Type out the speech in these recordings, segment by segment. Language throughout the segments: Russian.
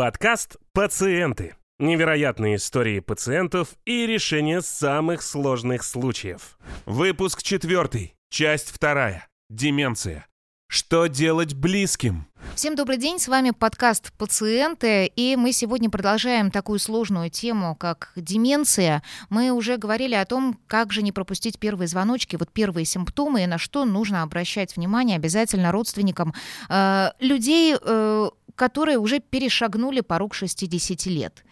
Подкаст «Пациенты». Невероятные истории пациентов и решение самых сложных случаев. Выпуск четвертый, часть вторая. Деменция. Что делать близким? Всем добрый день, с вами подкаст «Пациенты», и мы сегодня продолжаем такую сложную тему, как деменция. Мы уже говорили о том, как же не пропустить первые звоночки, вот первые симптомы, и на что нужно обращать внимание обязательно родственникам э, людей, э, которые уже перешагнули порог 60 лет.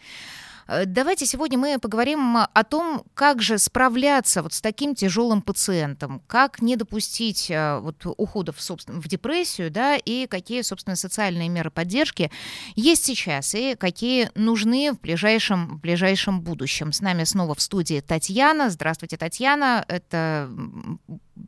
Э, давайте сегодня мы поговорим о том, как же справляться вот с таким тяжелым пациентом, как не допустить э, вот ухода в, собственно, в депрессию, да, и какие, собственно, социальные меры поддержки есть сейчас и какие нужны в ближайшем, в ближайшем будущем. С нами снова в студии Татьяна. Здравствуйте, Татьяна. Это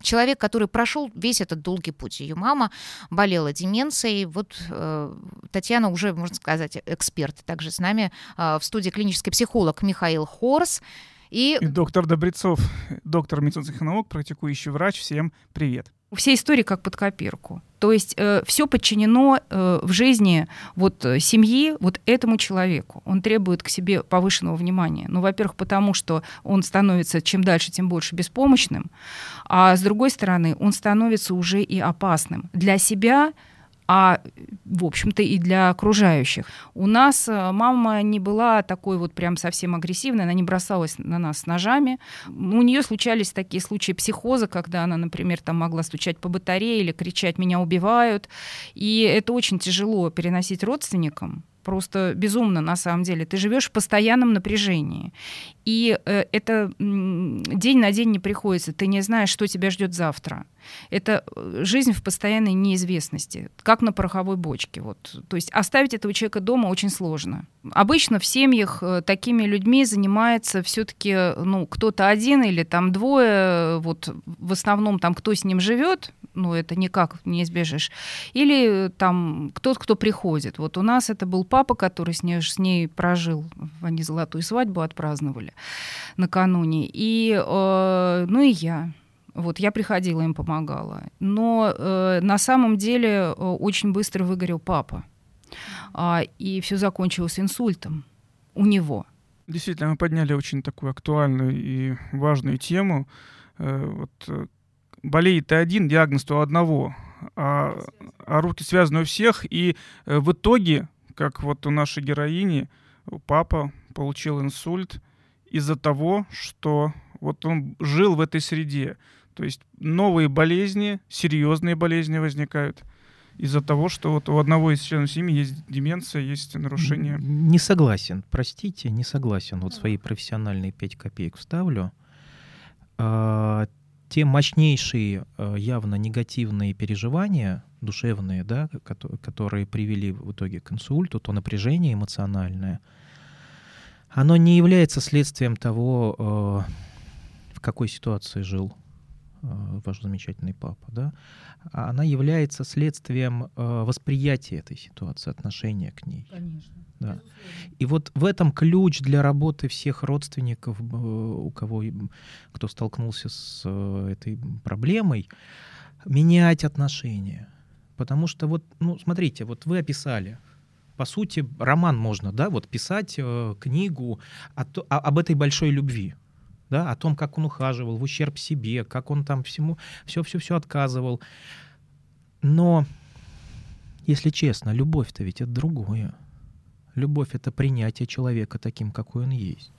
человек, который прошел весь этот долгий путь. Ее мама болела деменцией. Вот э, Татьяна уже, можно сказать, эксперт. Также с нами э, в студии клинический психолог Михаил Хорс. И... и доктор Добрецов, доктор медицинских наук, практикующий врач. Всем привет. Все истории как под копирку. То есть э, все подчинено э, в жизни вот э, семьи вот этому человеку. Он требует к себе повышенного внимания. Ну, во-первых, потому что он становится чем дальше, тем больше беспомощным, а с другой стороны, он становится уже и опасным для себя, а, в общем-то, и для окружающих. У нас э, мама не была такой вот прям совсем агрессивной, она не бросалась на нас с ножами. У нее случались такие случаи психоза, когда она, например, там могла стучать по батарее или кричать «меня убивают». И это очень тяжело переносить родственникам, просто безумно на самом деле. Ты живешь в постоянном напряжении. И э, это день на день не приходится. Ты не знаешь, что тебя ждет завтра. Это э, жизнь в постоянной неизвестности, как на пороховой бочке. Вот. То есть оставить этого человека дома очень сложно. Обычно в семьях э, такими людьми занимается все-таки ну, кто-то один или там двое. Вот в основном там кто с ним живет, ну это никак не избежишь. Или там кто-то, кто приходит. Вот у нас это был папа, который с ней, с ней прожил. Они золотую свадьбу отпраздновали накануне. И, э, ну и я. Вот я приходила, им помогала. Но э, на самом деле э, очень быстро выгорел папа. А, и все закончилось инсультом у него. Действительно, мы подняли очень такую актуальную и важную тему. Э, вот, э, болеет один, диагноз то одного, а, а руки связаны у всех. И э, в итоге, как вот у нашей героини, папа получил инсульт из-за того, что вот он жил в этой среде. То есть новые болезни, серьезные болезни возникают из-за того, что вот у одного из членов семьи есть деменция, есть нарушение. Не согласен, простите, не согласен. Вот свои профессиональные 5 копеек вставлю. Те мощнейшие а, явно негативные переживания душевные, да, которые привели в итоге к инсульту, то напряжение эмоциональное, оно не является следствием того, а, в какой ситуации жил. Э, ваш замечательный папа, да, она является следствием э, восприятия этой ситуации, отношения к ней. Конечно. Да. И вот в этом ключ для работы всех родственников, э, у кого, кто столкнулся с этой проблемой, менять отношения. Потому что вот, ну, смотрите, вот вы описали, по сути, роман можно, да, вот писать э, книгу о, о, об этой большой любви да, о том, как он ухаживал в ущерб себе, как он там всему все-все-все отказывал. Но, если честно, любовь-то ведь это другое. Любовь — это принятие человека таким, какой он есть.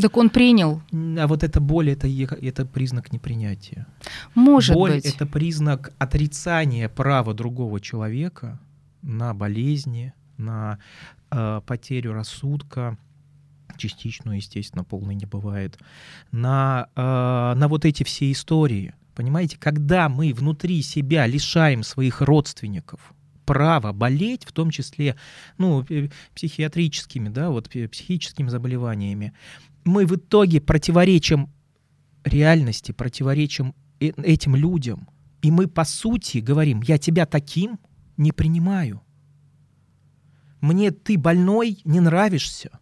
Так он принял. А вот эта боль это, это признак непринятия. Может боль быть. это признак отрицания права другого человека на болезни, на э, потерю рассудка, частичную, естественно, полной не бывает, на, э, на вот эти все истории. Понимаете, когда мы внутри себя лишаем своих родственников права болеть, в том числе ну, психиатрическими, да, вот психическими заболеваниями, мы в итоге противоречим реальности, противоречим э, этим людям. И мы, по сути, говорим, я тебя таким не принимаю. Мне ты больной не нравишься.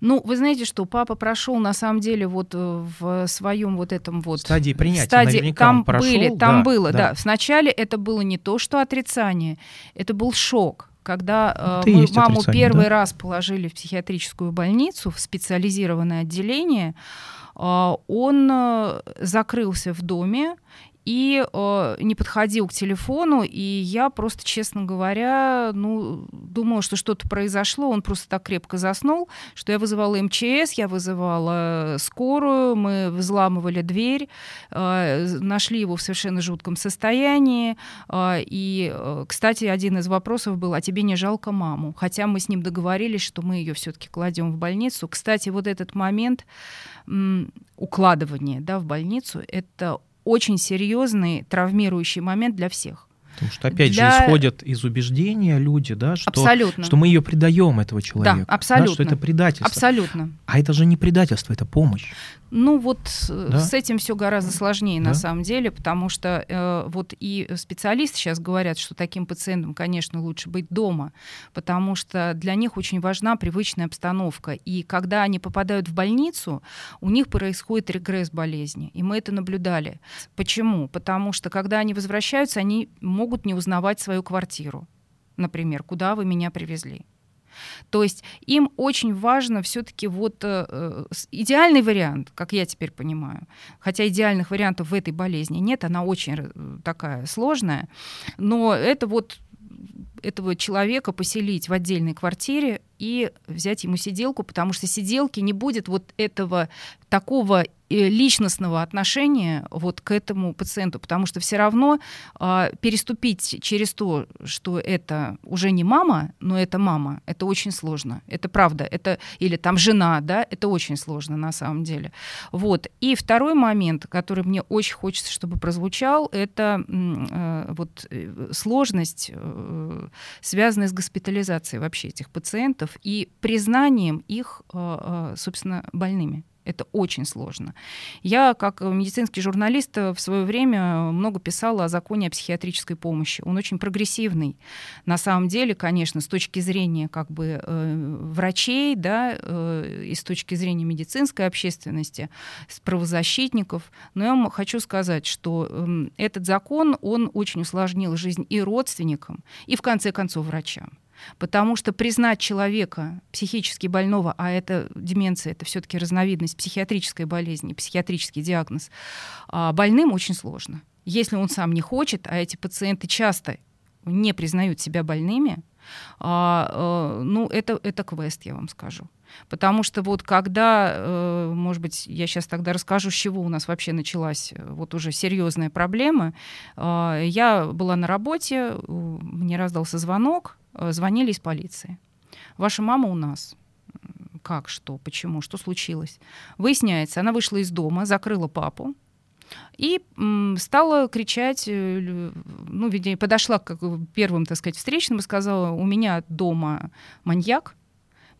Ну, вы знаете, что папа прошел на самом деле вот э, в своем вот этом вот стадии принятия. Стадии, там прошел, были, там да, было, да. да. Вначале это было не то, что отрицание, это был шок когда Это и мы маму первый да? раз положили в психиатрическую больницу, в специализированное отделение, а, он э, закрылся в доме и э, не подходил к телефону, и я просто, честно говоря, ну, думала, что что-то произошло, он просто так крепко заснул, что я вызывала МЧС, я вызывала скорую, мы взламывали дверь, э, нашли его в совершенно жутком состоянии, э, и, э, кстати, один из вопросов был, а тебе не жалко маму? Хотя мы с ним договорились, что мы ее все-таки кладем в больницу. Кстати, вот этот момент укладывания да, в больницу, это очень серьезный травмирующий момент для всех. Потому что, опять Для- же, исходят из убеждения люди, да, что, абсолютно. что мы ее предаем, этого человека. абсолютно. что это предательство. Абсолютно. А это же не предательство, это помощь. Ну вот э, Да? с этим все гораздо сложнее Да? на самом деле, потому что э, вот и специалисты сейчас говорят, что таким пациентам, конечно, лучше быть дома, потому что для них очень важна привычная обстановка. И когда они попадают в больницу, у них происходит регресс болезни. И мы это наблюдали. Почему? Потому что когда они возвращаются, они могут не узнавать свою квартиру. Например, куда вы меня привезли. То есть им очень важно все-таки вот э, э, идеальный вариант, как я теперь понимаю, хотя идеальных вариантов в этой болезни нет, она очень э, такая сложная, но это вот этого человека поселить в отдельной квартире и взять ему сиделку, потому что сиделки не будет вот этого такого э, личностного отношения вот к этому пациенту, потому что все равно а, переступить через то, что это уже не мама, но это мама, это очень сложно. Это правда. Это или там жена, да, это очень сложно на самом деле. Вот. И второй момент, который мне очень хочется, чтобы прозвучал, это э, вот э, сложность, э, связанная с госпитализацией вообще этих пациентов и признанием их, э, э, собственно, больными. Это очень сложно. Я, как медицинский журналист, в свое время много писала о законе о психиатрической помощи. Он очень прогрессивный. На самом деле, конечно, с точки зрения как бы, э, врачей, да, э, и с точки зрения медицинской общественности, с правозащитников. Но я хочу сказать, что э, этот закон, он очень усложнил жизнь и родственникам, и, в конце концов, врачам. Потому что признать человека психически больного, а это деменция, это все-таки разновидность психиатрической болезни, психиатрический диагноз, а, больным очень сложно. Если он сам не хочет, а эти пациенты часто не признают себя больными, а, э, ну, это, это квест, я вам скажу. Потому что вот когда, э, может быть, я сейчас тогда расскажу, с чего у нас вообще началась э, вот уже серьезная проблема. А, Я была на работе, мне раздался звонок, звонили из полиции. Ваша мама у нас. Как, что, почему, что случилось? Выясняется, она вышла из дома, закрыла папу, и стала кричать, э, ну, видимо, подошла к первым, так сказать, встречным и сказала, у меня дома маньяк,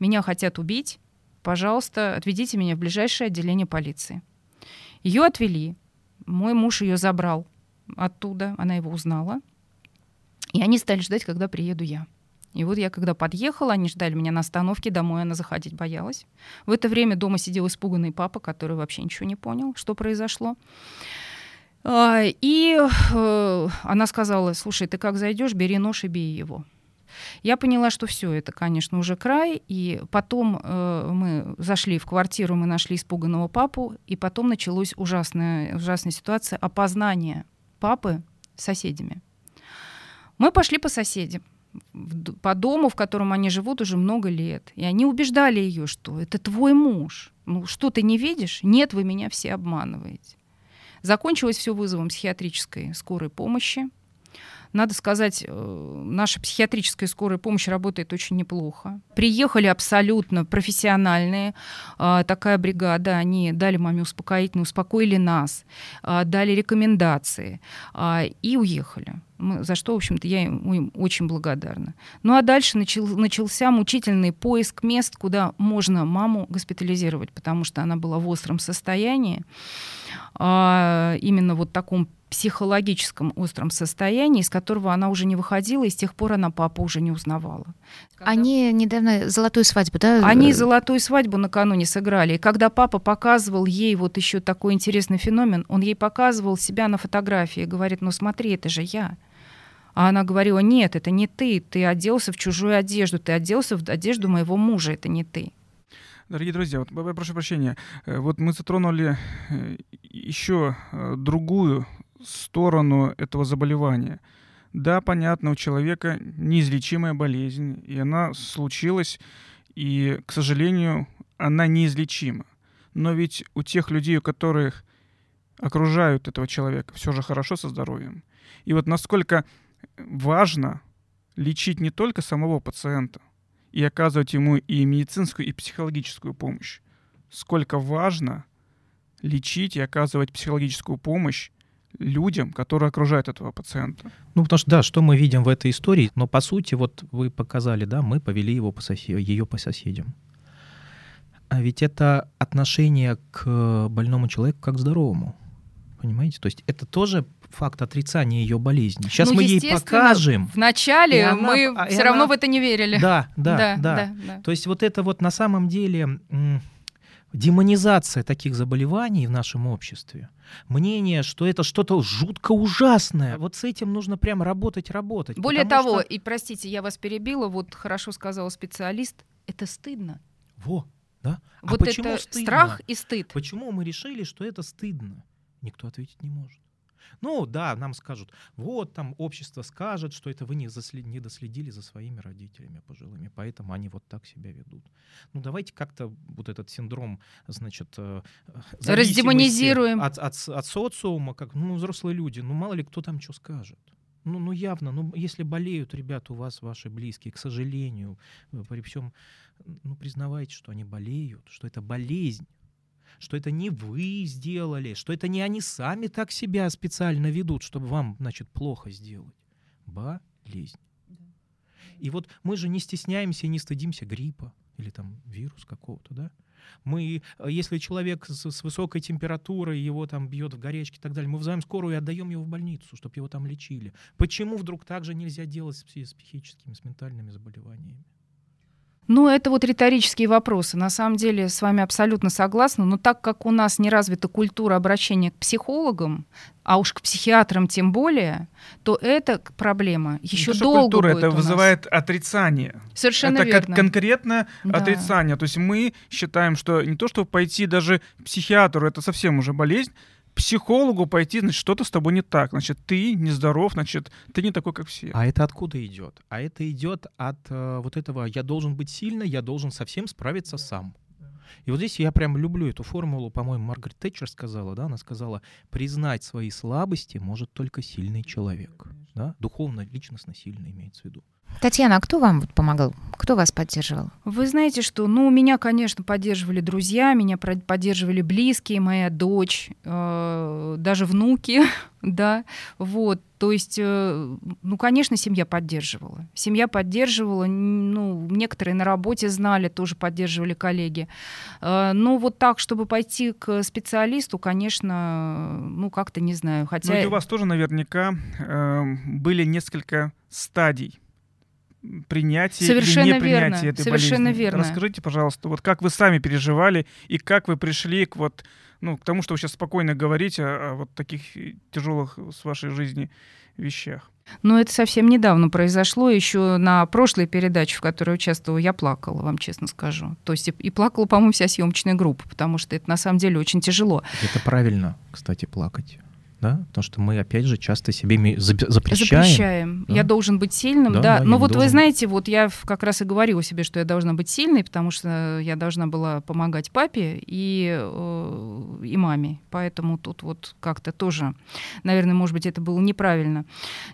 меня хотят убить, пожалуйста, отведите меня в ближайшее отделение полиции. Ее отвели, мой муж ее забрал оттуда, она его узнала, и они стали ждать, когда приеду я. И вот я когда подъехала, они ждали меня на остановке, домой она заходить боялась. В это время дома сидел испуганный папа, который вообще ничего не понял, что произошло. А, И э, она сказала, слушай, ты как зайдешь, бери нож и бей его. Я поняла, что все это, конечно, уже край. И потом э, мы зашли в квартиру, мы нашли испуганного папу, и потом началась ужасная, ужасная ситуация опознания папы соседями. Мы пошли по соседям по дому, в котором они живут уже много лет. И они убеждали ее, что это твой муж. Ну что ты не видишь? Нет, вы меня все обманываете. Закончилось все вызовом психиатрической скорой помощи. Надо сказать, э, наша психиатрическая скорая помощь работает очень неплохо. Приехали абсолютно профессиональные, а, такая бригада, они дали маме успокоительное, успокоили нас, а, дали рекомендации а, и уехали. За что, в общем-то, я им, им очень благодарна. Ну а дальше начал- начался мучительный поиск мест, куда можно маму госпитализировать, потому что она была в остром состоянии, а, именно вот таком психологическом остром состоянии, из которого она уже не выходила, и с тех пор она папу уже не узнавала. Они недавно золотую свадьбу, да? Они золотую свадьбу накануне сыграли. И когда папа показывал ей вот еще такой интересный феномен, он ей показывал себя на фотографии и говорит, ну смотри, это же я. А она говорила, нет, это не ты, ты оделся в чужую одежду, ты оделся в одежду моего мужа, это не ты. Дорогие друзья, вот, прошу прощения, э, вот мы затронули э, еще э, другую сторону этого заболевания. Да, понятно, у человека неизлечимая болезнь, и она случилась, и, к сожалению, она неизлечима. Но ведь у тех людей, у которых окружают этого человека, все же хорошо со здоровьем. И вот насколько важно лечить не только самого пациента и оказывать ему и медицинскую, и психологическую помощь, сколько важно лечить и оказывать психологическую помощь людям, которые окружают этого пациента. Ну, потому что, да, что мы видим в этой истории, но по сути, вот вы показали, да, мы повели его по сосед... ее по соседям. А ведь это отношение к больному человеку как к здоровому. Понимаете? То есть это тоже факт отрицания ее болезни. Сейчас ну, мы ей покажем. Вначале она, мы все равно в это не верили. Да, да, да, да, да, да. То есть вот это вот на самом деле демонизация таких заболеваний в нашем обществе, мнение, что это что-то жутко ужасное, вот с этим нужно прям работать, работать. Более того, что... и простите, я вас перебила, вот хорошо сказал специалист, это стыдно. Во, да? А вот а почему это стыдно? страх и стыд. Почему мы решили, что это стыдно? Никто ответить не может. Ну да, нам скажут, вот там общество скажет, что это вы не, заслед, не доследили за своими родителями пожилыми, поэтому они вот так себя ведут. Ну давайте как-то вот этот синдром, значит, э, раздемонизируем от, от, от социума, как ну взрослые люди, ну мало ли кто там что скажет. Ну, ну явно, ну если болеют ребята у вас, ваши близкие, к сожалению, при всем, ну признавайте, что они болеют, что это болезнь, что это не вы сделали, что это не они сами так себя специально ведут, чтобы вам, значит, плохо сделать. Болезнь. И вот мы же не стесняемся и не стыдимся гриппа или там вирус какого-то, да? Мы, если человек с, с высокой температурой, его там бьет в горячке и так далее, мы вызываем скорую и отдаем его в больницу, чтобы его там лечили. Почему вдруг так же нельзя делать с, с психическими, с ментальными заболеваниями? Ну, это вот риторические вопросы. На самом деле с вами абсолютно согласна. Но так как у нас не развита культура обращения к психологам, а уж к психиатрам тем более, то эта проблема еще это долго культура, будет это вызывает отрицание. Совершенно это верно. конкретно да. отрицание. То есть мы считаем, что не то, чтобы пойти даже к психиатру, это совсем уже болезнь, психологу пойти, значит, что-то с тобой не так. Значит, ты нездоров, значит, ты не такой, как все. А это откуда идет? А это идет от э, вот этого «я должен быть сильный, я должен совсем справиться сам». И вот здесь я прям люблю эту формулу, по-моему, Маргарет Тэтчер сказала, да, она сказала, признать свои слабости может только сильный человек, да, духовно, личностно сильный имеется в виду. Татьяна, а кто вам помогал? Кто вас поддерживал? Вы знаете, что, ну, меня, конечно, поддерживали друзья, меня поддерживали близкие, моя дочь, э, даже внуки, да, вот. То есть, э, ну, конечно, семья поддерживала. Семья поддерживала, ну, некоторые на работе знали, тоже поддерживали коллеги. Э, но вот так, чтобы пойти к специалисту, конечно, ну, как-то не знаю. Хотя... Ну, у вас тоже наверняка э, были несколько стадий принятие Совершенно или непринятие верно. этой Совершенно болезни. верно. Расскажите, пожалуйста, вот как вы сами переживали и как вы пришли к вот, ну, к тому, что вы сейчас спокойно говорите о, о вот таких тяжелых с вашей жизни вещах. Ну, это совсем недавно произошло. Еще на прошлой передаче, в которой участвовала, я плакала, вам честно скажу. То есть и плакала, по-моему, вся съемочная группа, потому что это на самом деле очень тяжело. Это правильно, кстати, плакать да, потому что мы опять же часто себе запрещаем. Запрещаем. Да? Я должен быть сильным, да. да. да Но вот должен... вы знаете, вот я как раз и говорила себе, что я должна быть сильной, потому что я должна была помогать папе и, э, и маме. Поэтому тут вот как-то тоже, наверное, может быть, это было неправильно.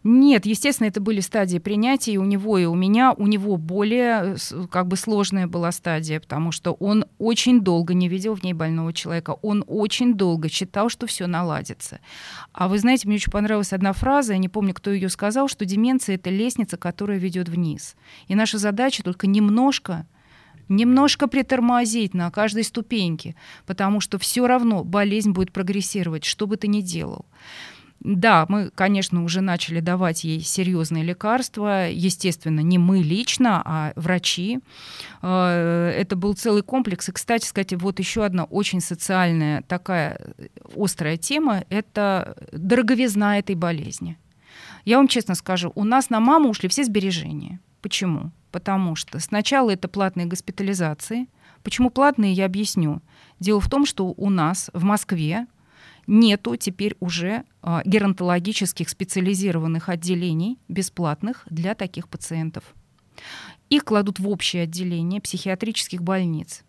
Нет, естественно, это были стадии принятия и у него, и у меня. У него более как бы сложная была стадия, потому что он очень долго не видел в ней больного человека. Он очень долго считал, что все наладится. А вы знаете, мне очень понравилась одна фраза, я не помню, кто ее сказал, что деменция — это лестница, которая ведет вниз. И наша задача только немножко немножко притормозить на каждой ступеньке, потому что все равно болезнь будет прогрессировать, что бы ты ни делал. Да, мы, конечно, уже начали давать ей серьезные лекарства. Естественно, не мы лично, а врачи. Э, это был целый комплекс. И, кстати сказать, вот еще одна очень социальная такая острая тема – это дороговизна этой болезни. Я вам честно скажу, у нас на маму ушли все сбережения. Почему? Потому что сначала это платные госпитализации. Почему платные, я объясню. Дело в том, что у нас в Москве нету теперь уже э, геронтологических специализированных отделений бесплатных для таких пациентов. Их кладут в общее отделение психиатрических больниц,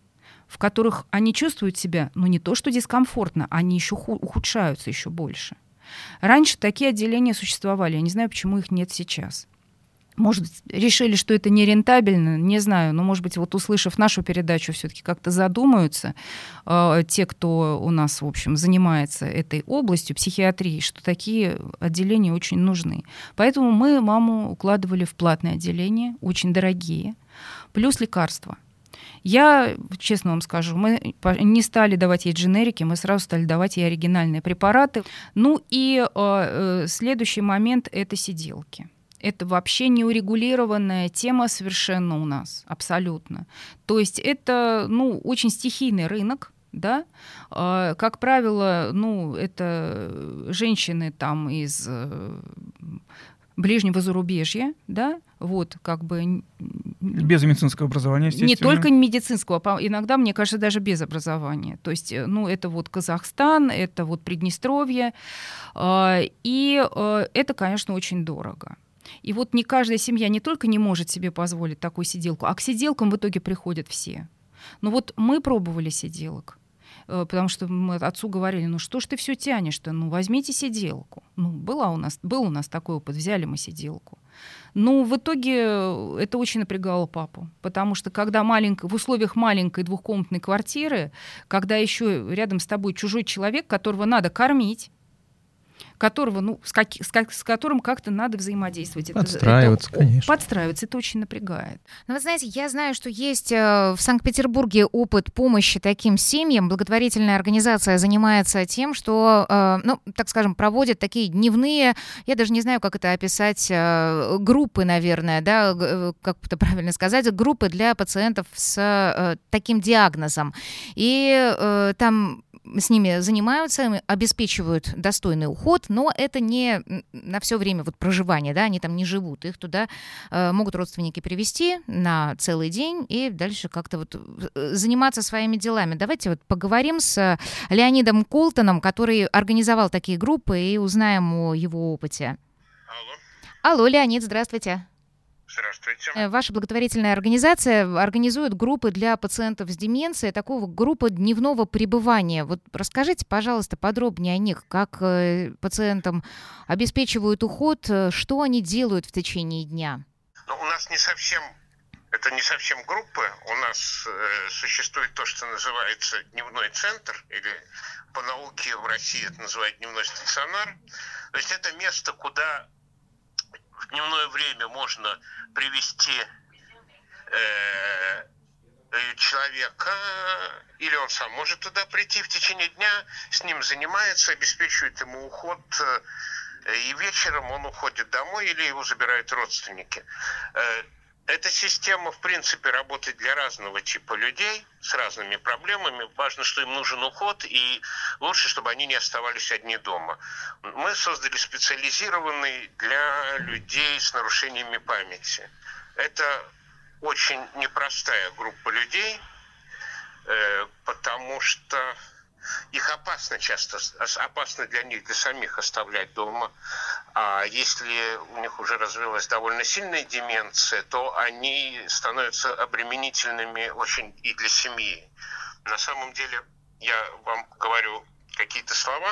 в которых они чувствуют себя, ну не то что дискомфортно, они еще ухудшаются еще больше. Раньше такие отделения существовали, я не знаю, почему их нет сейчас. Может решили, что это нерентабельно, не знаю, но, может быть, вот услышав нашу передачу, все-таки как-то задумаются э, те, кто у нас, в общем, занимается этой областью психиатрии, что такие отделения очень нужны. Поэтому мы маму укладывали в платное отделение, очень дорогие, плюс лекарства. Я, честно вам скажу, мы не стали давать ей дженерики, мы сразу стали давать ей оригинальные препараты. Ну и э, э следующий момент — это сиделки. Это вообще неурегулированная тема совершенно у нас, абсолютно. То есть это, ну, очень стихийный рынок, да, а, как правило, ну, это женщины там из э, ближнего зарубежья, да, вот, как бы... Без медицинского образования, естественно. Не только медицинского, а иногда, мне кажется, даже без образования. То есть, э, ну, это вот Казахстан, это вот Приднестровье, а, и э, это, конечно, очень дорого. И вот не каждая семья не только не может себе позволить такую сиделку, а к сиделкам в итоге приходят все. Но вот мы пробовали сиделок, э, потому что мы отцу говорили, ну что ж ты все тянешь-то, ну возьмите сиделку. Ну была у нас, был у нас такой опыт, взяли мы сиделку. Но в итоге это очень напрягало папу, потому что когда маленько, в условиях маленькой двухкомнатной квартиры, когда еще рядом с тобой чужой человек, которого надо кормить, которого, ну, с, как, с, как, с которым как-то надо взаимодействовать. Подстраиваться, это, конечно. Подстраиваться, это очень напрягает. Но вы знаете, я знаю, что есть э, в Санкт-Петербурге опыт помощи таким семьям. Благотворительная организация занимается тем, что, э, ну, так скажем, проводит такие дневные, я даже не знаю, как это описать, э, группы, наверное, да, как это правильно сказать, группы для пациентов с таким диагнозом. И там с ними занимаются, обеспечивают достойный уход, но это не на все время вот проживания, да, они там не живут, их туда э, могут родственники привести на целый день и дальше как-то вот э, заниматься своими делами. Давайте вот поговорим с Леонидом Колтоном, который организовал такие группы, и узнаем о его опыте. Алло. Алло, Леонид, здравствуйте. Здравствуйте. Э, ваша благотворительная организация организует группы для пациентов с деменцией, такого группы дневного пребывания. Вот расскажите, пожалуйста, подробнее о них, как э, пациентам обеспечивают уход, э, что они делают в течение дня. Ну, у нас не совсем это не совсем группы. У нас э, существует то, что называется дневной центр, или по науке в России это называют дневной стационар. То есть это место, куда в дневное время можно привести э, э, человека, или он сам может туда прийти в течение дня, с ним занимается, обеспечивает ему уход, э, и вечером он уходит домой или его забирают родственники. Эта система, в принципе, работает для разного типа людей с разными проблемами. Важно, что им нужен уход, и лучше, чтобы они не оставались одни дома. Мы создали специализированный для людей с нарушениями памяти. Это очень непростая группа людей, э, потому что их опасно часто, опасно для них, для самих оставлять дома. А если у них уже развилась довольно сильная деменция, то они становятся обременительными очень и для семьи. На самом деле, я вам говорю какие-то слова,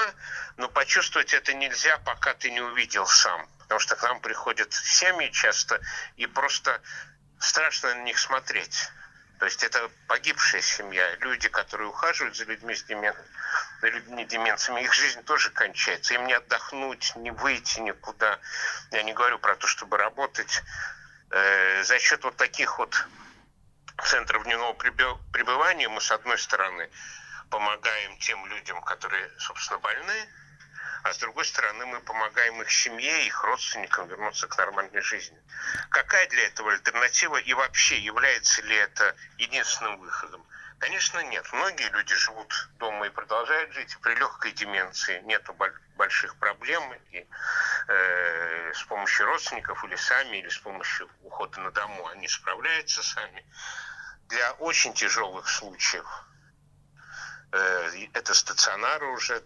но почувствовать это нельзя, пока ты не увидел сам. Потому что к нам приходят семьи часто, и просто страшно на них смотреть. То есть это погибшая семья, люди, которые ухаживают за людьми с демен... людьми деменциями, их жизнь тоже кончается. Им не отдохнуть, не выйти никуда. Я не говорю про то, чтобы работать. Э, за счет вот таких вот центров дневного пребывания мы, с одной стороны, помогаем тем людям, которые, собственно, больны, а с другой стороны мы помогаем их семье, их родственникам вернуться к нормальной жизни. Какая для этого альтернатива и вообще является ли это единственным выходом? Конечно, нет. Многие люди живут дома и продолжают жить. При легкой деменции нет больших проблем. И э, с помощью родственников или сами, или с помощью ухода на дому они справляются сами. Для очень тяжелых случаев э, это стационары уже,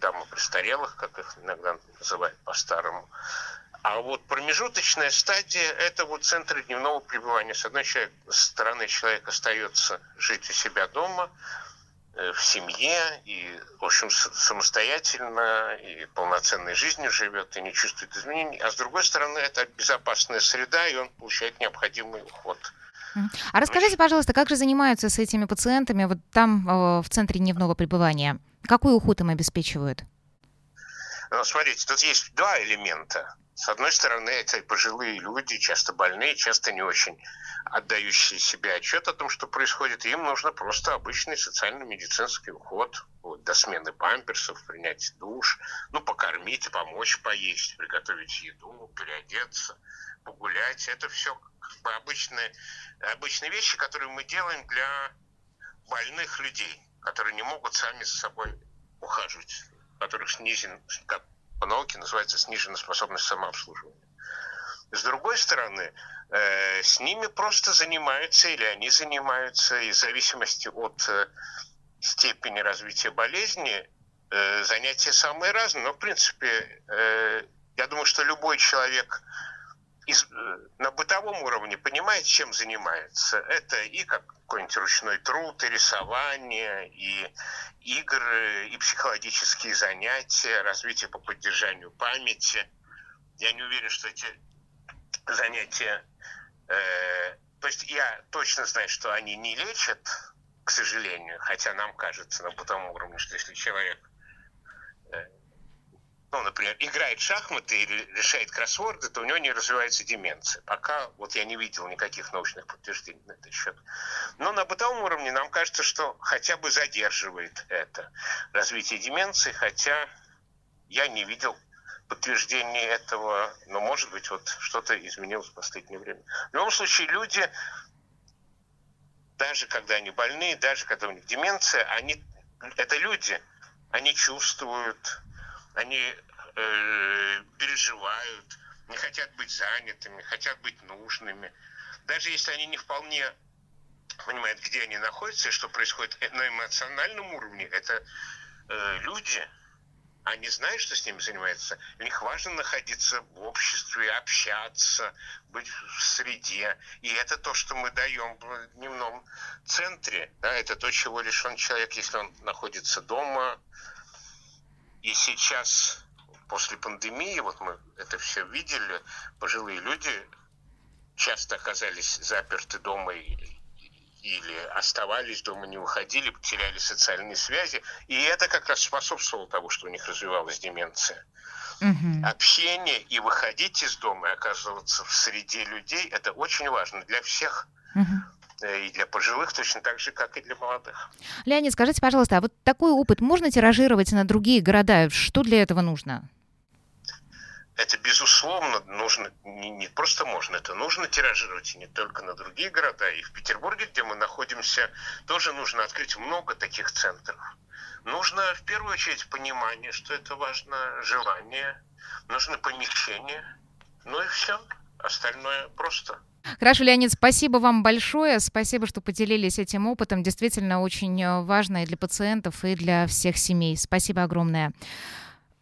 дома престарелых, как их иногда называют по-старому. А вот промежуточная стадия – это вот центр дневного пребывания. С одной стороны, человек остается жить у себя дома, э, в семье, и, в общем, самостоятельно и полноценной жизнью живет, и не чувствует изменений. А с другой стороны, это безопасная среда, и он получает необходимый уход. А расскажите, пожалуйста, как же занимаются с этими пациентами вот там, в центре дневного пребывания? Какой уход им обеспечивают? Ну, смотрите, тут есть два элемента. С одной стороны, это пожилые люди, часто больные, часто не очень отдающие себе отчет о том, что происходит. Им нужно просто обычный социально-медицинский уход вот, до смены памперсов, принять душ, ну, покормить, помочь поесть, приготовить еду, переодеться, погулять. Это все как бы обычные, обычные вещи, которые мы делаем для больных людей, которые не могут сами за собой ухаживать, у которых снизен, как по науке называется сниженная способность самообслуживания. С другой стороны, э, с ними просто занимаются или они занимаются, и в зависимости от э, степени развития болезни, э, занятия самые разные. Но, в принципе, э, я думаю, что любой человек из, э, на бытовом уровне понимает, чем занимается. Это и как какой-нибудь ручной труд, и рисование, и игры, и психологические занятия, развитие по поддержанию памяти. Я не уверен, что эти занятия... Э, то есть я точно знаю, что они не лечат, к сожалению, хотя нам кажется на бытовом уровне, что если человек ну, например, играет в шахматы или решает кроссворды, то у него не развивается деменция. Пока вот я не видел никаких научных подтверждений на этот счет. Но на бытовом уровне нам кажется, что хотя бы задерживает это развитие деменции, хотя я не видел подтверждения этого, но может быть вот что-то изменилось в последнее время. В любом случае люди, даже когда они больные, даже когда у них деменция, они, это люди, они чувствуют, они э, переживают, не хотят быть занятыми, хотят быть нужными. Даже если они не вполне понимают, где они находятся и что происходит на эмоциональном уровне, это э, люди, они знают, что с ними занимается. Для них важно находиться в обществе, общаться, быть в среде. И это то, что мы даем в дневном центре. Да, это то, чего лишен человек, если он находится дома, и сейчас, после пандемии, вот мы это все видели, пожилые люди часто оказались заперты дома или, оставались дома, не уходили, потеряли социальные связи. И это как раз способствовало тому, что у них развивалась деменция. Угу. Общение и выходить из дома и оказываться в среде людей – это очень важно для всех. Угу. Э, и для пожилых точно так же, как и для молодых. Леонид, скажите, пожалуйста, а вот такой опыт можно тиражировать на другие города? Что для этого нужно? Это, безусловно, нужно, не, не просто можно, это нужно тиражировать и не только на другие города. И в Петербурге, где мы находимся, тоже нужно открыть много таких центров. Нужно в первую очередь понимание, что это важно, желание, нужно помещение, ну и все. Остальное просто. Хорошо, Леонид, спасибо вам большое. Спасибо, что поделились этим опытом. Действительно очень э, важно и для пациентов, и для всех семей. Спасибо огромное.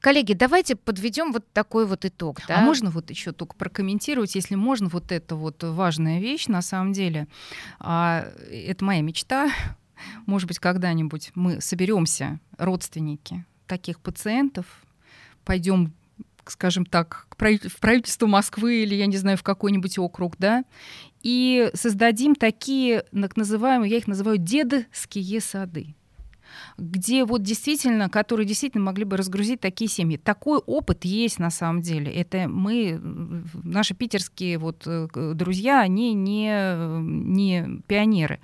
Коллеги, давайте подведем вот такой вот итог. Да? А можно вот еще только прокомментировать, если можно, вот это вот важная вещь, на самом деле, а, это моя мечта. Может быть, когда-нибудь мы соберемся, родственники таких пациентов, пойдем скажем так, в правительство Москвы или, я не знаю, в какой-нибудь округ, да, и создадим такие, так называемые, я их называю дедские сады где вот действительно, которые действительно могли бы разгрузить такие семьи. Такой опыт есть на самом деле. Это мы, наши питерские вот э, друзья, они не, не пионеры.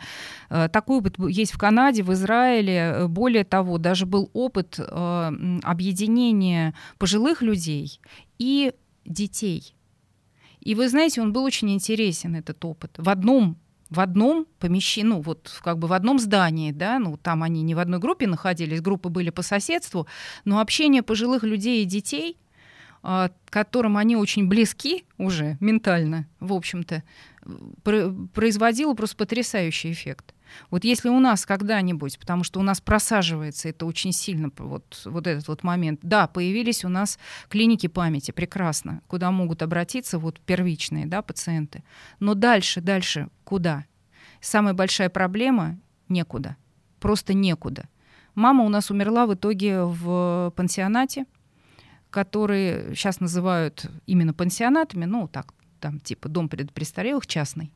Э, такой опыт есть в Канаде, в Израиле. Более того, даже был опыт э, объединения пожилых людей и детей. И вы знаете, он был очень интересен, этот опыт. В одном в одном помещении, ну вот как бы в одном здании, да, ну там они не в одной группе находились, группы были по соседству, но общение пожилых людей и детей, а, которым они очень близки уже ментально, в общем-то, производило просто потрясающий эффект. Вот если у нас когда-нибудь, потому что у нас просаживается это очень сильно, вот, вот этот вот момент, да, появились у нас клиники памяти, прекрасно, куда могут обратиться вот первичные да, пациенты. Но дальше, дальше куда? Самая большая проблема — некуда. Просто некуда. Мама у нас умерла в итоге в пансионате, который сейчас называют именно пансионатами, ну так, там типа дом престарелых частный.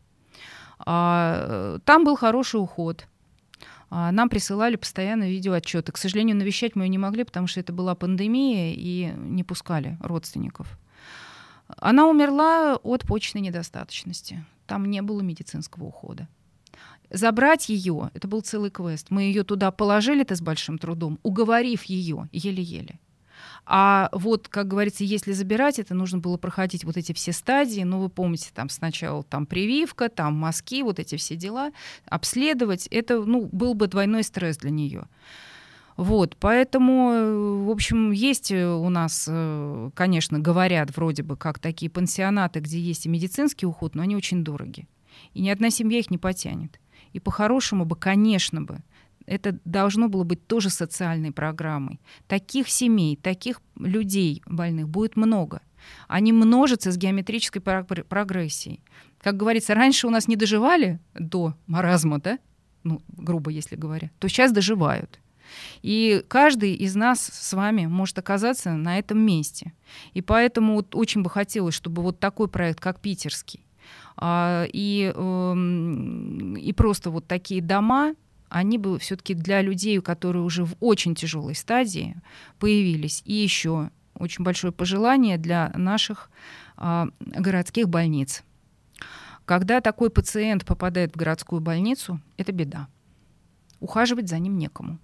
А, там был хороший уход. А, нам присылали постоянно видеоотчеты. К сожалению, навещать мы ее не могли, потому что это была пандемия и не пускали родственников. Она умерла от почечной недостаточности. Там не было медицинского ухода. Забрать ее, это был целый квест. Мы ее туда положили-то с большим трудом, уговорив ее еле-еле. А вот, как говорится, если забирать, это нужно было проходить вот эти все стадии. Ну, вы помните, там сначала там прививка, там мазки, вот эти все дела, обследовать. Это, ну, был бы двойной стресс для нее. Вот, поэтому, в общем, есть у нас, э, конечно, говорят вроде бы как такие пансионаты, где есть и медицинский уход, но они очень дороги. И ни одна семья их не потянет. И по-хорошему бы, конечно бы, это должно было быть тоже социальной программой. Таких семей, таких людей больных будет много. Они множатся с геометрической прогрессией. Как говорится, раньше у нас не доживали до маразма, да? Ну, грубо если говоря, то сейчас доживают. И каждый из нас с вами может оказаться на этом месте. И поэтому вот очень бы хотелось, чтобы вот такой проект, как питерский, а, и, эм, и просто вот такие дома, они бы все-таки для людей, которые уже в очень тяжелой стадии появились. И еще очень большое пожелание для наших э, городских больниц. Когда такой пациент попадает в городскую больницу, это беда. Ухаживать за ним некому.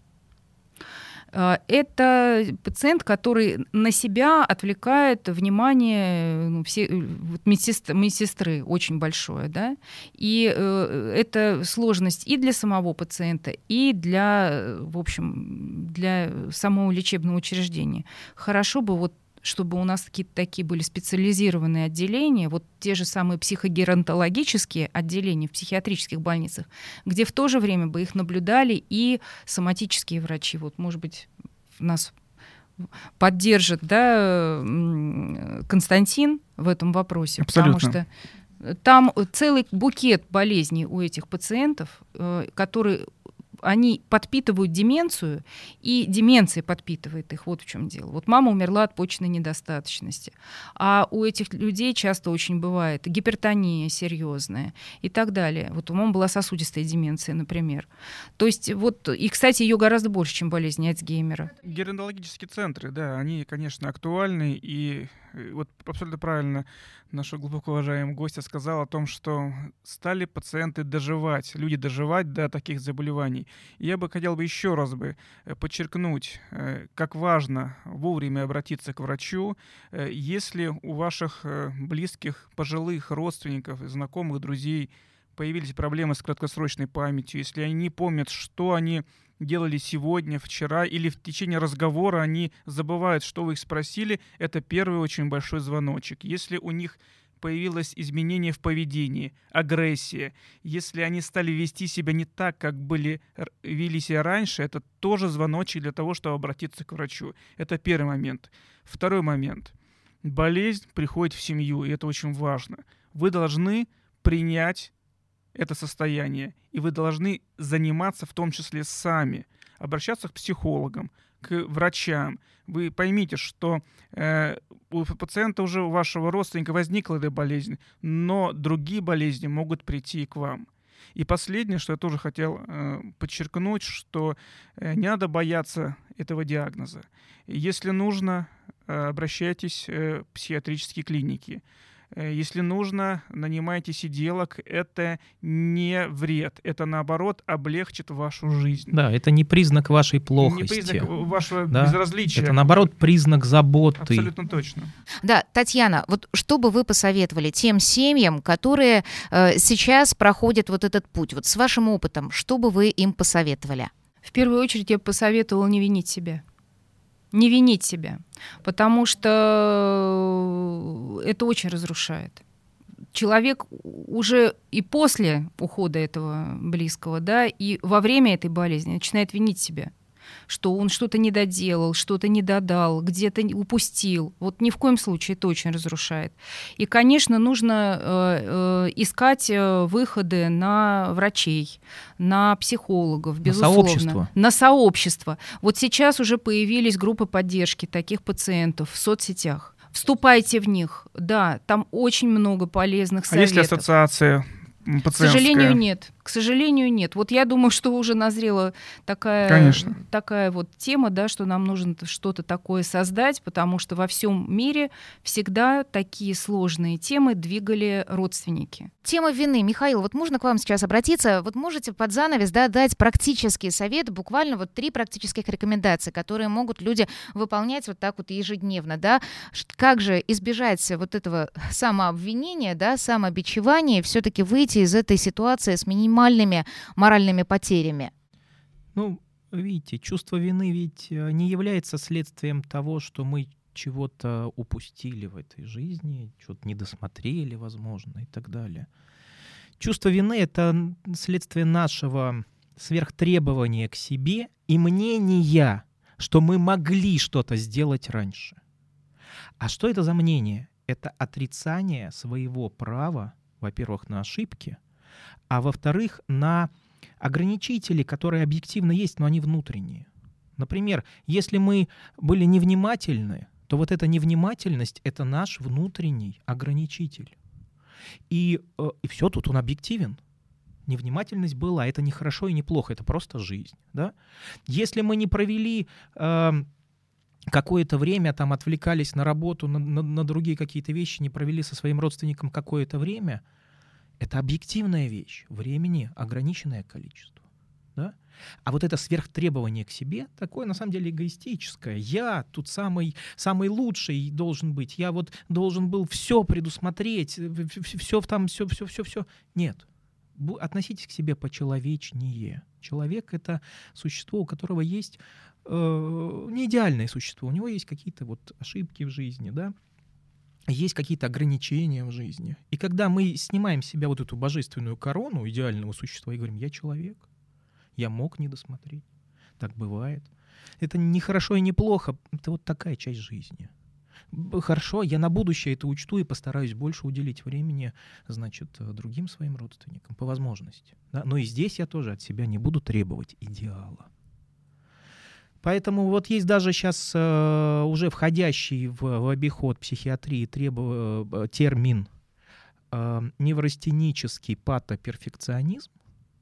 А, это пациент, который на себя отвлекает внимание ну, все, э, вот медсестры, медсестры очень большое, да, и э, это сложность и для самого пациента, и для, в общем, для самого лечебного учреждения. Хорошо бы вот чтобы у нас какие-то такие были специализированные отделения, вот те же самые психогеронтологические отделения в психиатрических больницах, где в то же время бы их наблюдали и соматические врачи. Вот, может быть, нас поддержит да, Константин в этом вопросе, Абсолютно. потому что там целый букет болезней у этих пациентов, э, которые они подпитывают деменцию, и деменция подпитывает их. Вот в чем дело. Вот мама умерла от почечной недостаточности. А у этих людей часто очень бывает гипертония серьезная и так далее. Вот у мамы была сосудистая деменция, например. То есть вот, и, кстати, ее гораздо больше, чем болезнь Альцгеймера. Геронтологические центры, да, они, конечно, актуальны, и вот абсолютно правильно наша глубоко уважаемая гостья сказала о том, что стали пациенты доживать, люди доживать до таких заболеваний. И я бы хотел бы еще раз бы э, подчеркнуть, э, как важно вовремя обратиться к врачу, э, если у ваших близких, пожилых родственников, знакомых, друзей появились проблемы с краткосрочной памятью, если они помнят, что они делали сегодня, вчера, или в течение разговора они забывают, что вы их спросили, это первый очень большой звоночек. Если у них появилось изменение в поведении, агрессия, если они стали вести себя не так, как были, вели себя раньше, это тоже звоночек для того, чтобы обратиться к врачу. Это первый момент. Второй момент. Болезнь приходит в семью, и это очень важно. Вы должны принять это состояние. И вы должны заниматься в том числе сами, обращаться к психологам, к врачам. Вы поймите, что э, у пациента уже у вашего родственника возникла эта болезнь, но другие болезни могут прийти к вам. И последнее, что я тоже хотел э, подчеркнуть, что э, не надо бояться этого диагноза. Если нужно, э, обращайтесь э, в психиатрические клиники. Э, если нужно, нанимайте сиделок. Это не вред. Это, наоборот, облегчит вашу жизнь. Да, это не признак вашей плохости. Не признак вашего Да. безразличия. Это, наоборот, признак заботы. Абсолютно точно. Да, Татьяна, вот что бы вы посоветовали тем семьям, которые э, сейчас проходят вот этот путь, вот с вашим опытом, что бы вы им посоветовали? В первую очередь я бы посоветовала не винить себя. Не винить себя, потому что это очень разрушает. Человек уже и после ухода этого близкого, да, и во время этой болезни начинает винить себя что он что-то не доделал, что-то не додал, где-то упустил. Вот ни в коем случае это очень разрушает. И, конечно, нужно э, э, искать э, выходы на врачей, на психологов, На безусловно. сообщество. На сообщество. Вот сейчас уже появились группы поддержки таких пациентов в соцсетях. Вступайте в них. Да, там очень много полезных А советов. есть ли ассоциация м, К пациентская? сожалению, нет. К сожалению, нет. Вот я думаю, что уже назрела такая, Конечно. такая вот тема, да, что нам нужно что-то такое создать, потому что во всем мире всегда такие сложные темы двигали родственники. Тема вины. Михаил, вот можно к вам сейчас обратиться? Вот можете под занавес да, дать практический совет, буквально вот три практических рекомендации, которые могут люди выполнять вот так вот ежедневно, да? Как же избежать вот этого самообвинения, да, самобичевания, все-таки выйти из этой ситуации с минимальными моральными потерями? Ну, видите, чувство вины ведь э, не является следствием того, что мы чего-то упустили в этой жизни, что-то не досмотрели, возможно, и так далее. Чувство вины — это следствие нашего сверхтребования к себе и мнения, что мы могли что-то сделать раньше. А что это за мнение? Это отрицание своего права, во-первых, на ошибки, а во-вторых, на ограничители, которые объективно есть, но они внутренние. Например, если мы были невнимательны, то вот эта невнимательность — это наш внутренний ограничитель. И, э, и все, тут он объективен. Невнимательность была, это не хорошо и не плохо, это просто жизнь. Да? Если мы не провели эм, какое-то время, там отвлекались на работу, на, на- на другие какие-то вещи, не провели со своим родственником какое-то время, это объективная вещь. Времени ограниченное количество. Да? А вот это сверхтребование к себе, такое на самом деле эгоистическое. Я тут самый, самый лучший должен быть. Я вот должен был все предусмотреть, все там, все, все, все, все. Нет. Относитесь к себе почеловечнее. Человек — это существо, у которого есть э, не идеальное существо. У него есть какие-то вот ошибки в жизни, да, есть какие-то ограничения в жизни. И когда мы снимаем с себя вот эту божественную корону идеального существа и говорим, я человек, я мог не досмотреть, так бывает. Это не хорошо и не плохо, это вот такая часть жизни. Хорошо, я на будущее это учту и постараюсь больше уделить времени, значит, другим своим родственникам по возможности. да. Но и здесь я тоже от себя не буду требовать идеала. Поэтому вот есть даже сейчас уже входящий в, в обиход психиатрии требу- э, термин э, неврастенический патоперфекционизм.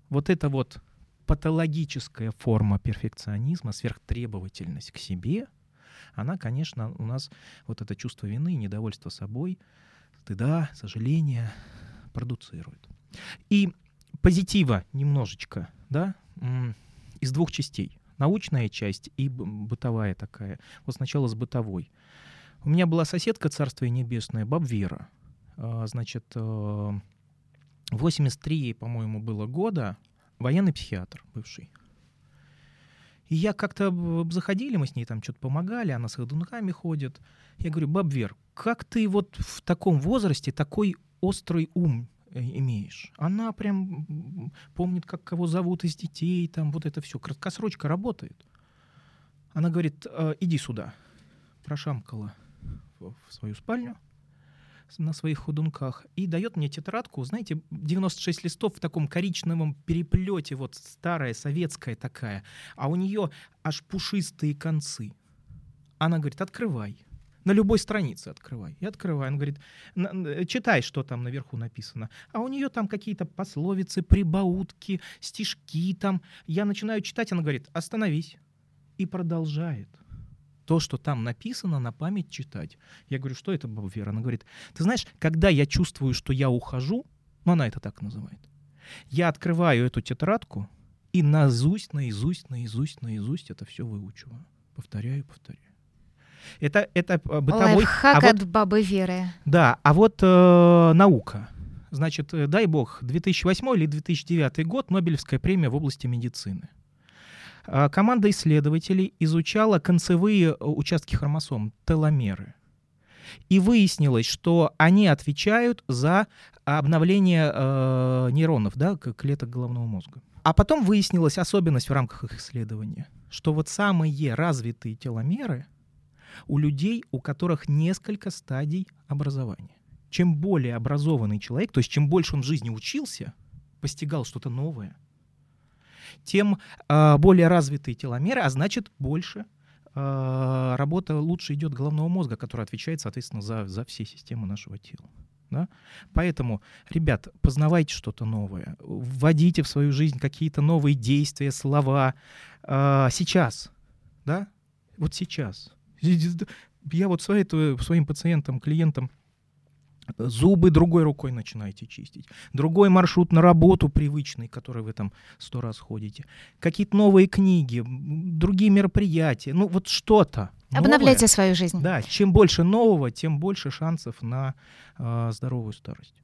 Вот это вот патологическая форма перфекционизма, сверхтребовательность к себе, она, конечно, у нас вот это чувство вины, недовольство собой, стыда, сожаления продуцирует. И позитива немножечко, да, из двух частей. Научная часть и бытовая такая. Вот сначала с бытовой. У меня была соседка, царствие небесное, баб Вера. А, Значит, э, 83 ей, по-моему, было года, военный психиатр бывший. И я как-то заходили, мы с ней там что-то помогали, она с ходунками ходит. Я говорю, баб Вер, как ты вот в таком возрасте такой острый ум э, имеешь? Она прям помнит, как кого зовут из детей, там вот это все. Краткосрочка работает. Она говорит, «Э, иди сюда. Прошамкала в свою спальню на своих ходунках и дает мне тетрадку, знаете, 96 листов в таком коричневом переплете, вот старая, советская такая, а у нее аж пушистые концы. Она говорит, открывай. На любой странице открывай. И открывай. Она говорит, «Н- н- читай, что там наверху написано. А у нее там какие-то пословицы, прибаутки, стишки там. Я начинаю читать, она говорит, остановись. И продолжает. то, что там написано, на память читать. Я говорю, что это, баба Вера? Она говорит, ты знаешь, когда я чувствую, что я ухожу, ну она это так называет, я открываю эту тетрадку и наизусть, наизусть, наизусть, наизусть это все выучиваю. Повторяю, повторяю. Это, это э, бытовой... Лайфхак а вот- от бабы Веры. да, а вот э, наука. Значит, э, дай бог, 2008 или 2009 год, Нобелевская премия в области медицины. А, Команда исследователей изучала концевые э, участки хромосом, теломеры. И выяснилось, что они отвечают за обновление э, нейронов, да, клеток головного мозга. А потом выяснилась особенность в рамках их исследования, что вот самые развитые теломеры у людей, у которых несколько стадий образования. Чем более образованный человек, то есть чем больше он в жизни учился, постигал что-то новое, тем э, более развитые теломеры, а значит больше э, работа лучше идет головного мозга, который отвечает, соответственно, за, за все системы нашего тела. Да? Поэтому, ребят, познавайте что-то новое, вводите в свою жизнь какие-то новые действия, слова. Э, сейчас, да, вот сейчас. Я вот своим пациентам, клиентам, зубы другой рукой начинаете чистить. Другой маршрут на работу привычный, который вы там сто раз ходите. Какие-то новые книги, другие мероприятия. Ну вот что-то. новое. Обновляйте свою жизнь. Да, чем больше нового, тем больше шансов на э, здоровую старость.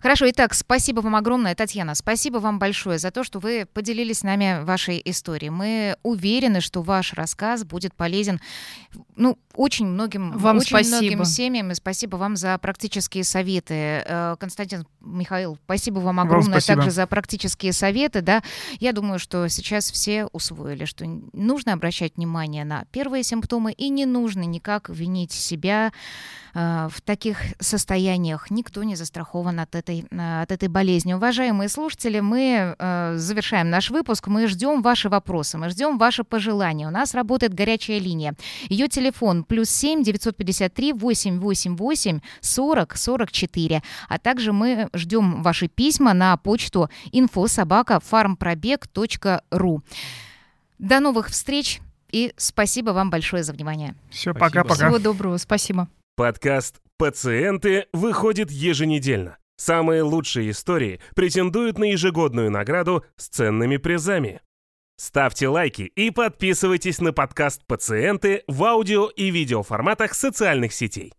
Хорошо, итак, спасибо вам огромное, Татьяна. Спасибо вам большое за то, что вы поделились с нами вашей историей. Мы уверены, что ваш рассказ будет полезен ну, очень многим, Вам очень спасибо. многим семьям. И спасибо вам за практические советы. Э, Константин Михаил, спасибо вам Вам огромное спасибо. также за практические советы. Да? Я думаю, что сейчас все усвоили, что нужно обращать внимание на первые симптомы и не нужно никак винить себя э, в таких состояниях. Никто не застрахован от этой, от этой болезни. Уважаемые слушатели, мы э, завершаем наш выпуск. Мы ждем ваши вопросы, мы ждем ваши пожелания. У нас работает горячая линия. Ее телефон плюс 7 953 888 40 44. А также мы ждем ваши письма на почту farmpробег.ру. До новых встреч и спасибо вам большое за внимание. Все, пока-пока. Всего доброго, спасибо. Подкаст «Пациенты» выходит еженедельно. Самые лучшие истории претендуют на ежегодную награду с ценными призами. Ставьте лайки и подписывайтесь на подкаст «Пациенты» в аудио и видеоформатах социальных сетей.